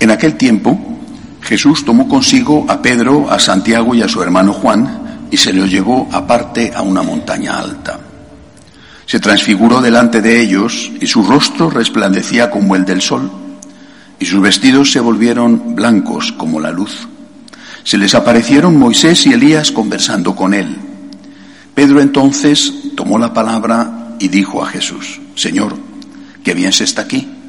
En aquel tiempo, Jesús tomó consigo a Pedro, a Santiago y a su hermano Juan y se los llevó aparte a una montaña alta. Se transfiguró delante de ellos y su rostro resplandecía como el del sol y sus vestidos se volvieron blancos como la luz. Se les aparecieron Moisés y Elías conversando con él. Pedro entonces tomó la palabra y dijo a Jesús, Señor, qué bien se está aquí.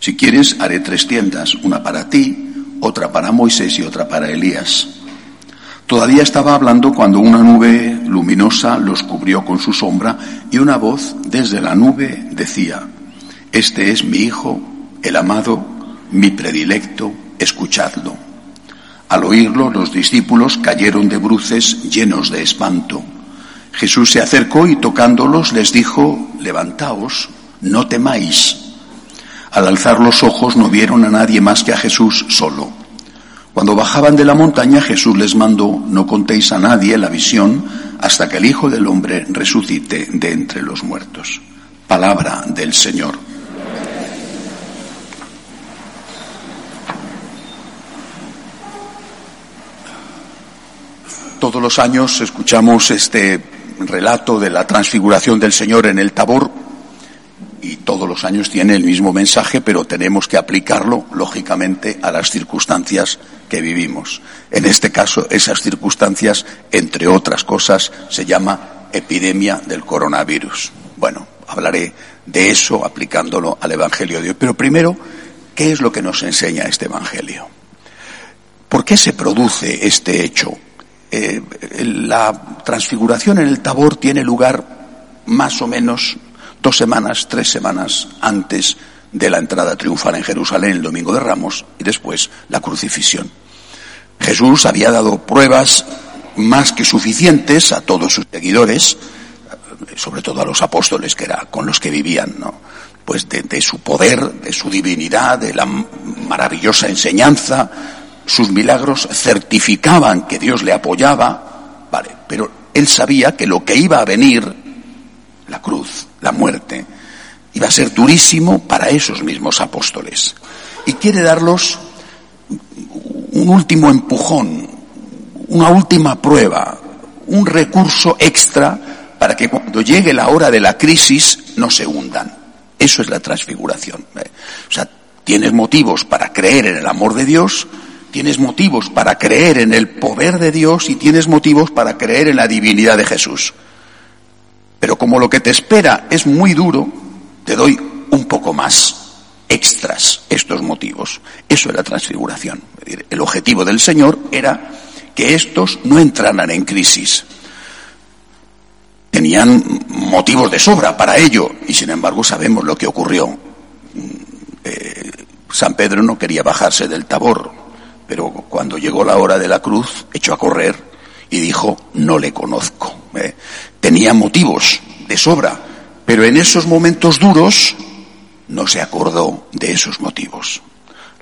Si quieres, haré tres tiendas, una para ti, otra para Moisés y otra para Elías. Todavía estaba hablando cuando una nube luminosa los cubrió con su sombra y una voz desde la nube decía, Este es mi Hijo, el amado, mi predilecto, escuchadlo. Al oírlo, los discípulos cayeron de bruces llenos de espanto. Jesús se acercó y tocándolos les dijo, levantaos, no temáis. Al alzar los ojos no vieron a nadie más que a Jesús solo. Cuando bajaban de la montaña Jesús les mandó, no contéis a nadie la visión hasta que el Hijo del Hombre resucite de entre los muertos. Palabra del Señor. Todos los años escuchamos este relato de la transfiguración del Señor en el Tabor años tiene el mismo mensaje, pero tenemos que aplicarlo, lógicamente, a las circunstancias que vivimos. En este caso, esas circunstancias, entre otras cosas, se llama epidemia del coronavirus. Bueno, hablaré de eso aplicándolo al Evangelio de hoy. Pero primero, ¿qué es lo que nos enseña este Evangelio? ¿Por qué se produce este hecho? Eh, la transfiguración en el Tabor tiene lugar más o menos dos semanas, tres semanas antes de la entrada triunfal en Jerusalén el domingo de Ramos y después la crucifixión. Jesús había dado pruebas más que suficientes a todos sus seguidores, sobre todo a los apóstoles que era con los que vivían, ¿no? Pues de, de su poder, de su divinidad, de la maravillosa enseñanza, sus milagros certificaban que Dios le apoyaba, vale, pero él sabía que lo que iba a venir, la cruz, la muerte, iba a ser durísimo para esos mismos apóstoles. Y quiere darlos un último empujón, una última prueba, un recurso extra para que cuando llegue la hora de la crisis no se hundan. Eso es la transfiguración. ¿eh? O sea, tienes motivos para creer en el amor de Dios, tienes motivos para creer en el poder de Dios y tienes motivos para creer en la divinidad de Jesús. Pero como lo que te espera es muy duro, te doy un poco más, extras, estos motivos. Eso es la transfiguración. El objetivo del Señor era que estos no entraran en crisis. Tenían motivos de sobra para ello y sin embargo sabemos lo que ocurrió. Eh, San Pedro no quería bajarse del tabor, pero cuando llegó la hora de la cruz, echó a correr y dijo, no le conozco. ¿Eh? Tenía motivos de sobra, pero en esos momentos duros no se acordó de esos motivos.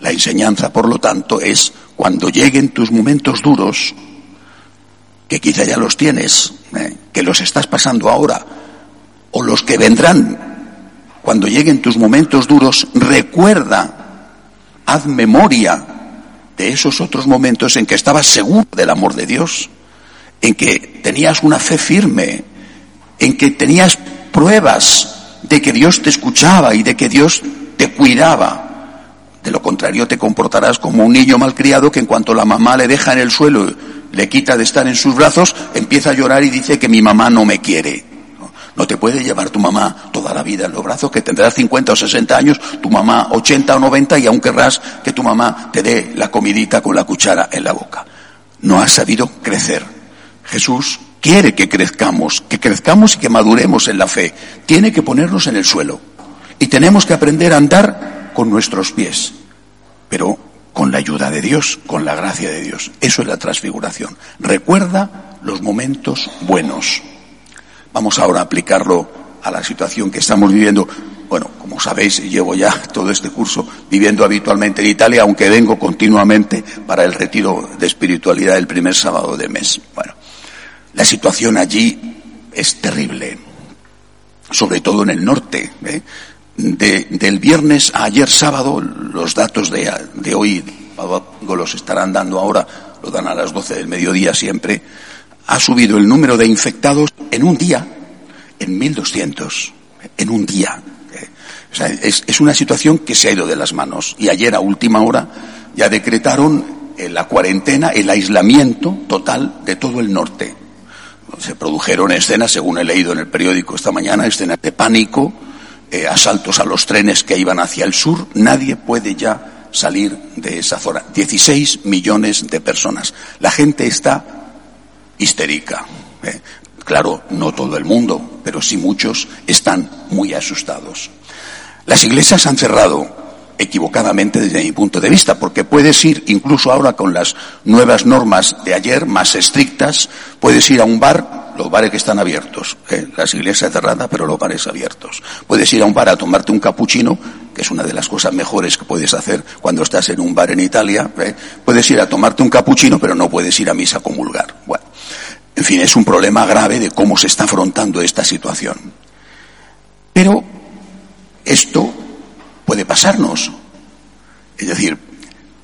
La enseñanza, por lo tanto, es cuando lleguen tus momentos duros, que quizá ya los tienes, ¿eh? que los estás pasando ahora, o los que vendrán, cuando lleguen tus momentos duros, recuerda, haz memoria de esos otros momentos en que estabas seguro del amor de Dios, en que tenías una fe firme, en que tenías pruebas de que Dios te escuchaba y de que Dios te cuidaba. De lo contrario, te comportarás como un niño malcriado que en cuanto la mamá le deja en el suelo, le quita de estar en sus brazos, empieza a llorar y dice que mi mamá no me quiere. No te puede llevar tu mamá toda la vida en los brazos, que tendrás 50 o 60 años, tu mamá 80 o 90 y aún querrás que tu mamá te dé la comidita con la cuchara en la boca. No has sabido crecer. Jesús quiere que crezcamos, que crezcamos y que maduremos en la fe. Tiene que ponernos en el suelo. Y tenemos que aprender a andar con nuestros pies. Pero con la ayuda de Dios, con la gracia de Dios. Eso es la transfiguración. Recuerda los momentos buenos. Vamos ahora a aplicarlo a la situación que estamos viviendo. Bueno, como sabéis, llevo ya todo este curso viviendo habitualmente en Italia, aunque vengo continuamente para el retiro de espiritualidad el primer sábado de mes. Bueno, la situación allí es terrible, sobre todo en el norte. ¿eh? del viernes a ayer sábado, los datos de, de hoy, los estarán dando ahora, lo dan a las 12 del mediodía siempre, ha subido el número de infectados en un día en 1.200, en un día. O sea, es, es, una situación que se ha ido de las manos. Y ayer, a última hora, ya decretaron eh, la cuarentena, el aislamiento total de todo el norte. Se produjeron escenas, según he leído en el periódico esta mañana, escenas de pánico, eh, asaltos a los trenes que iban hacia el sur. Nadie puede ya salir de esa zona. 16 millones de personas. La gente está histérica. Eh. Claro, no todo el mundo, pero sí muchos están muy asustados. Las iglesias han cerrado equivocadamente desde mi punto de vista, porque puedes ir, incluso ahora con las nuevas normas de ayer, más estrictas, puedes ir a un bar, los bares que están abiertos, ¿eh? las iglesias cerradas, pero los bares abiertos. Puedes ir a un bar a tomarte un capuchino, que es una de las cosas mejores que puedes hacer cuando estás en un bar en Italia. ¿eh? Puedes ir a tomarte un capuchino, pero no puedes ir a misa a comulgar. Bueno, en fin, es un problema grave de cómo se está afrontando esta situación. Pero esto puede pasarnos. Es decir,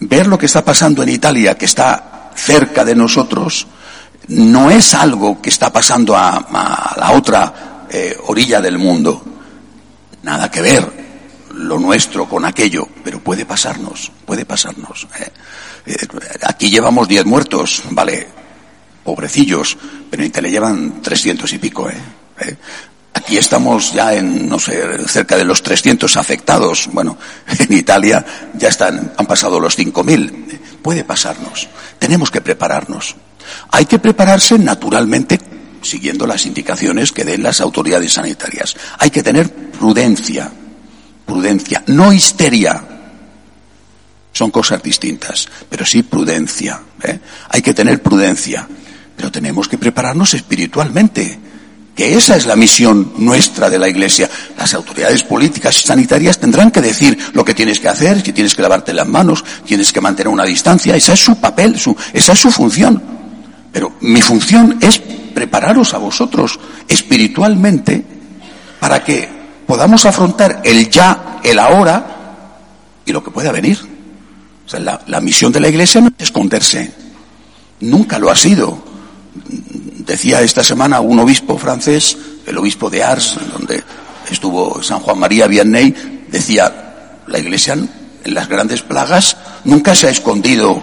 ver lo que está pasando en Italia, que está cerca de nosotros, no es algo que está pasando a, la otra eh, orilla del mundo. Nada que ver lo nuestro con aquello, pero puede pasarnos, puede pasarnos. Eh. Eh, aquí llevamos diez muertos, vale, pobrecillos, pero te le llevan trescientos y pico, ¿eh? Aquí estamos ya en, no sé, cerca de los 300 afectados. Bueno, en Italia ya están, han pasado los 5.000. Puede pasarnos. Tenemos que prepararnos. Hay que prepararse naturalmente siguiendo las indicaciones que den las autoridades sanitarias. Hay que tener prudencia, prudencia, no histeria. Son cosas distintas, pero sí prudencia. ¿eh? Hay que tener prudencia. Pero tenemos que prepararnos espiritualmente, que esa es la misión nuestra de la Iglesia. Las autoridades políticas y sanitarias tendrán que decir lo que tienes que hacer, que tienes que lavarte las manos, tienes que mantener una distancia, esa es su papel, su, esa es su función. Pero mi función es prepararos a vosotros espiritualmente para que podamos afrontar el ya, el ahora y lo que pueda venir. O sea, la, la misión de la Iglesia no es esconderse. Nunca lo ha sido Decía esta semana un obispo francés, el obispo de Ars, donde estuvo San Juan María Vianney, decía, la Iglesia en las grandes plagas nunca se ha escondido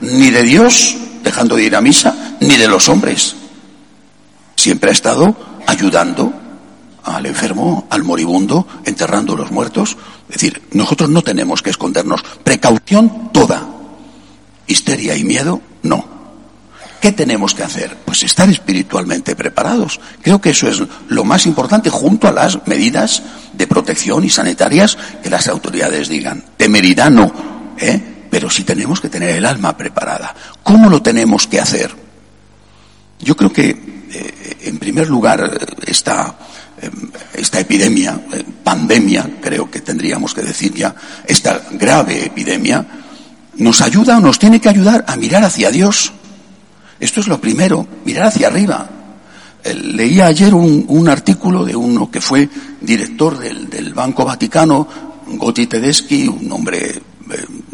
ni de Dios, dejando de ir a misa, ni de los hombres. Siempre ha estado ayudando al enfermo, al moribundo, enterrando los muertos. Es decir, nosotros no tenemos que escondernos. Precaución toda. Histeria y miedo, no. ¿Qué tenemos que hacer? Pues estar espiritualmente preparados. Creo que eso es lo más importante junto a las medidas de protección y sanitarias que las autoridades digan. Temeridad no, ¿eh? pero sí tenemos que tener el alma preparada. ¿Cómo lo tenemos que hacer? Yo creo que, eh, en primer lugar, esta, eh, esta epidemia, eh, pandemia, creo que tendríamos que decir ya, esta grave epidemia, nos ayuda o nos tiene que ayudar a mirar hacia Dios esto es lo primero, mirar hacia arriba. Eh, leía ayer un, artículo de uno que fue director del, Banco Vaticano, Gotti Tedeschi, un hombre eh,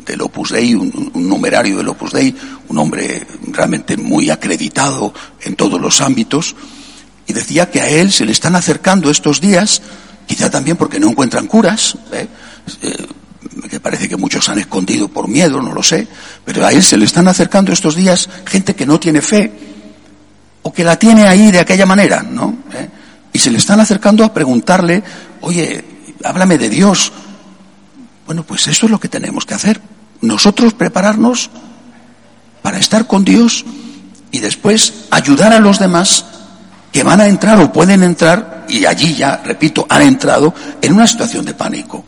del Opus Dei, un, numerario del Opus Dei, un hombre realmente muy acreditado en todos los ámbitos, y decía que a él se le están acercando estos días, quizá también porque no encuentran curas, ¿eh? que parece que muchos han escondido por miedo, no lo sé, pero a él se le están acercando estos días gente que no tiene fe o que la tiene ahí de aquella manera, ¿no? ¿Eh? Y se le están acercando a preguntarle, oye, háblame de Dios. Bueno, pues eso es lo que tenemos que hacer. Nosotros prepararnos para estar con Dios y después ayudar a los demás que van a entrar o pueden entrar, y allí ya, repito, han entrado en una situación de pánico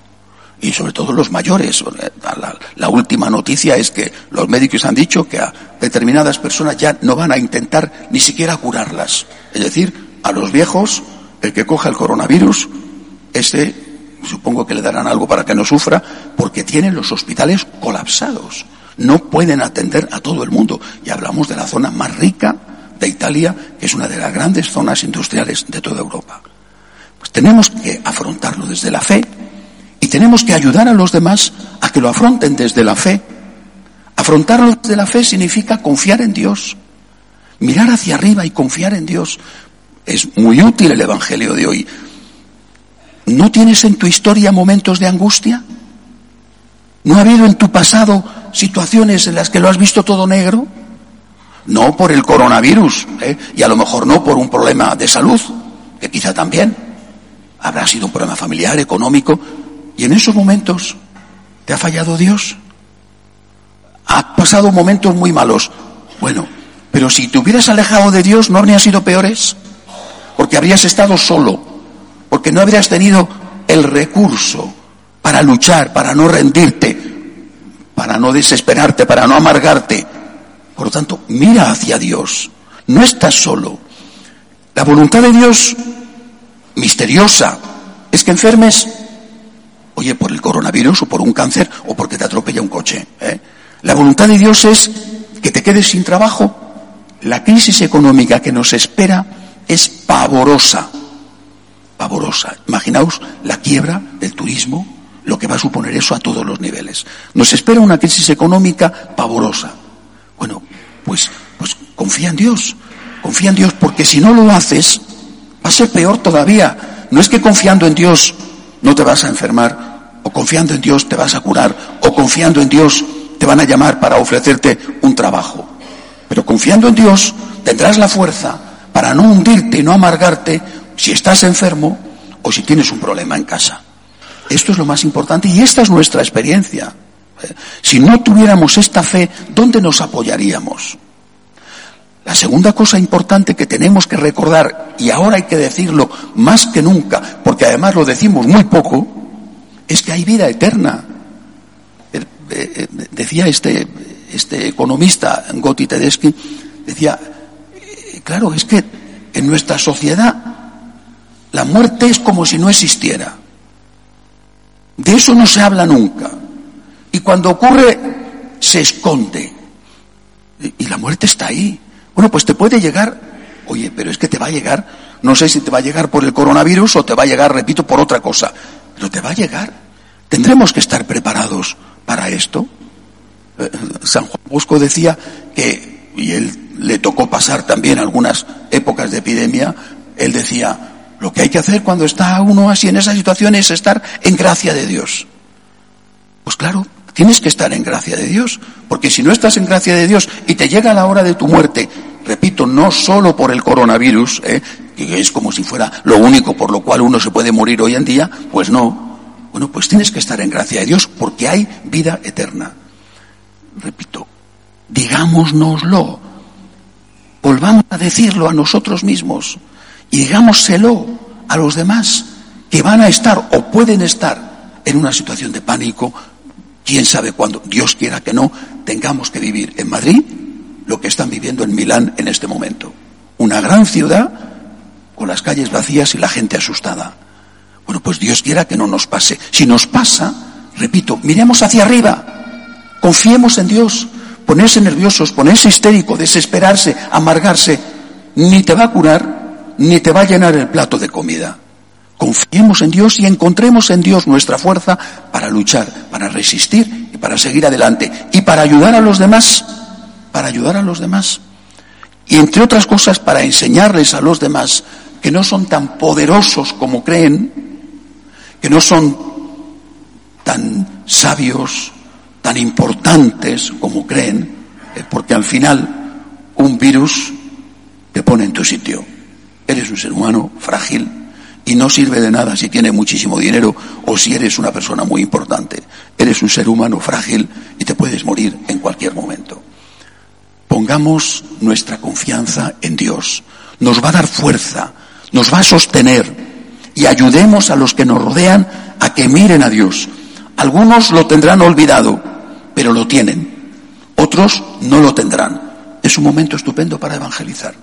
y sobre todo los mayores. La, última noticia es que los médicos han dicho que a determinadas personas ya no van a intentar ni siquiera curarlas. Es decir, a los viejos, el que coja el coronavirus, ese supongo que le darán algo para que no sufra, porque tienen los hospitales colapsados. No pueden atender a todo el mundo. Y hablamos de la zona más rica de Italia, que es una de las grandes zonas industriales de toda Europa. Pues tenemos que afrontarlo desde la fe Y tenemos que ayudar a los demás a que lo afronten desde la fe. Afrontarlo desde la fe significa confiar en Dios, mirar hacia arriba y confiar en Dios. Es muy útil el Evangelio de hoy. ¿No tienes en tu historia momentos de angustia? ¿No ha habido en tu pasado situaciones en las que lo has visto todo negro? No por el coronavirus, ¿eh? y a lo mejor no por un problema de salud, que quizá también. Habrá sido un problema familiar, económico, y en esos momentos te ha fallado Dios. Ha pasado momentos muy malos. Bueno, pero si te hubieras alejado de Dios, ¿no habrían sido peores? Porque habrías estado solo, porque no habrías tenido el recurso para luchar, para no rendirte, para no desesperarte, para no amargarte. Por lo tanto, mira hacia Dios. No estás solo. La voluntad de Dios, misteriosa, es que enfermes, por el coronavirus o por un cáncer o porque te atropella un coche. ¿eh? La voluntad de Dios es que te quedes sin trabajo. La crisis económica que nos espera es pavorosa. Pavorosa. Imaginaos la quiebra del turismo, lo que va a suponer eso a todos los niveles. Nos espera una crisis económica pavorosa. Bueno, pues, pues confía en Dios. Confía en Dios porque si no lo haces, va a ser peor todavía. No es que confiando en Dios no te vas a enfermar, o confiando en Dios te vas a curar, o confiando en Dios te van a llamar para ofrecerte un trabajo. Pero confiando en Dios tendrás la fuerza para no hundirte y no amargarte si estás enfermo o si tienes un problema en casa. Esto es lo más importante y esta es nuestra experiencia. Si no tuviéramos esta fe, ¿dónde nos apoyaríamos? La segunda cosa importante que tenemos que recordar, y ahora hay que decirlo más que nunca, porque además lo decimos muy poco, es que hay vida eterna. Eh, eh, decía este, este economista, Gotti Tedeschi, decía, eh, claro, es que en nuestra sociedad la muerte es como si no existiera. De eso no se habla nunca. Y cuando ocurre, se esconde. Y la muerte está ahí. Bueno, pues te puede llegar, oye, pero es que te va a llegar, no sé si te va a llegar por el coronavirus o te va a llegar, repito, por otra cosa, pero te va a llegar. Tendremos que estar preparados para esto. Eh, San Juan Bosco decía que, y él le tocó pasar también algunas épocas de epidemia, él decía, lo que hay que hacer cuando está uno así en esa situación es estar en gracia de Dios. Pues claro, Tienes que estar en gracia de Dios, porque si no estás en gracia de Dios y te llega la hora de tu muerte, repito, no solo por el coronavirus, ¿eh? que es como si fuera lo único por lo cual uno se puede morir hoy en día, pues no. Bueno, pues tienes que estar en gracia de Dios porque hay vida eterna. Repito, digámonoslo, volvamos a decirlo a nosotros mismos y digámoselo a los demás que van a estar o pueden estar en una situación de pánico, quién sabe cuándo, Dios quiera que no, tengamos que vivir en Madrid lo que están viviendo en Milán en este momento. Una gran ciudad con las calles vacías y la gente asustada. Bueno, pues Dios quiera que no nos pase. Si nos pasa, repito, miremos hacia arriba, confiemos en Dios, ponerse nerviosos, ponerse histérico, desesperarse, amargarse, ni te va a curar, ni te va a llenar el plato de comida. Confiemos en Dios y encontremos en Dios nuestra fuerza para luchar, para resistir y para seguir adelante y para ayudar a los demás, para ayudar a los demás. Y entre otras cosas para enseñarles a los demás que no son tan poderosos como creen, que no son tan sabios, tan importantes como creen, porque al final un virus te pone en tu sitio. Eres un ser humano frágil, y no sirve de nada si tienes muchísimo dinero o si eres una persona muy importante. Eres un ser humano frágil y te puedes morir en cualquier momento. Pongamos nuestra confianza en Dios. Nos va a dar fuerza, nos va a sostener y ayudemos a los que nos rodean a que miren a Dios. Algunos lo tendrán olvidado, pero lo tienen. Otros no lo tendrán. Es un momento estupendo para evangelizar.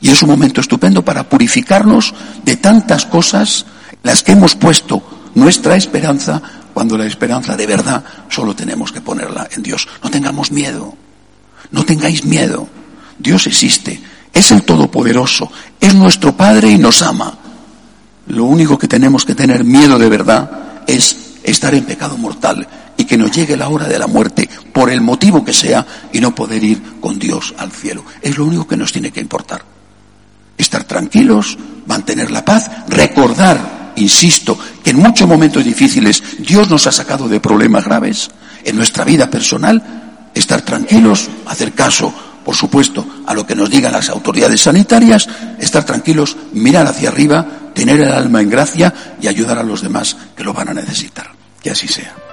Y es un momento estupendo para purificarnos de tantas cosas las que hemos puesto nuestra esperanza cuando la esperanza de verdad solo tenemos que ponerla en Dios. No tengamos miedo, no tengáis miedo. Dios existe, es el Todopoderoso, es nuestro Padre y nos ama. Lo único que tenemos que tener miedo de verdad es estar en pecado mortal y que nos llegue la hora de la muerte, por el motivo que sea, y no poder ir con Dios al cielo. Es lo único que nos tiene que importar. Estar tranquilos, mantener la paz, recordar, insisto, que en muchos momentos difíciles Dios nos ha sacado de problemas graves en nuestra vida personal, estar tranquilos, hacer caso por supuesto, a lo que nos digan las autoridades sanitarias, estar tranquilos, mirar hacia arriba, tener el alma en gracia y ayudar a los demás que lo van a necesitar. Que así sea.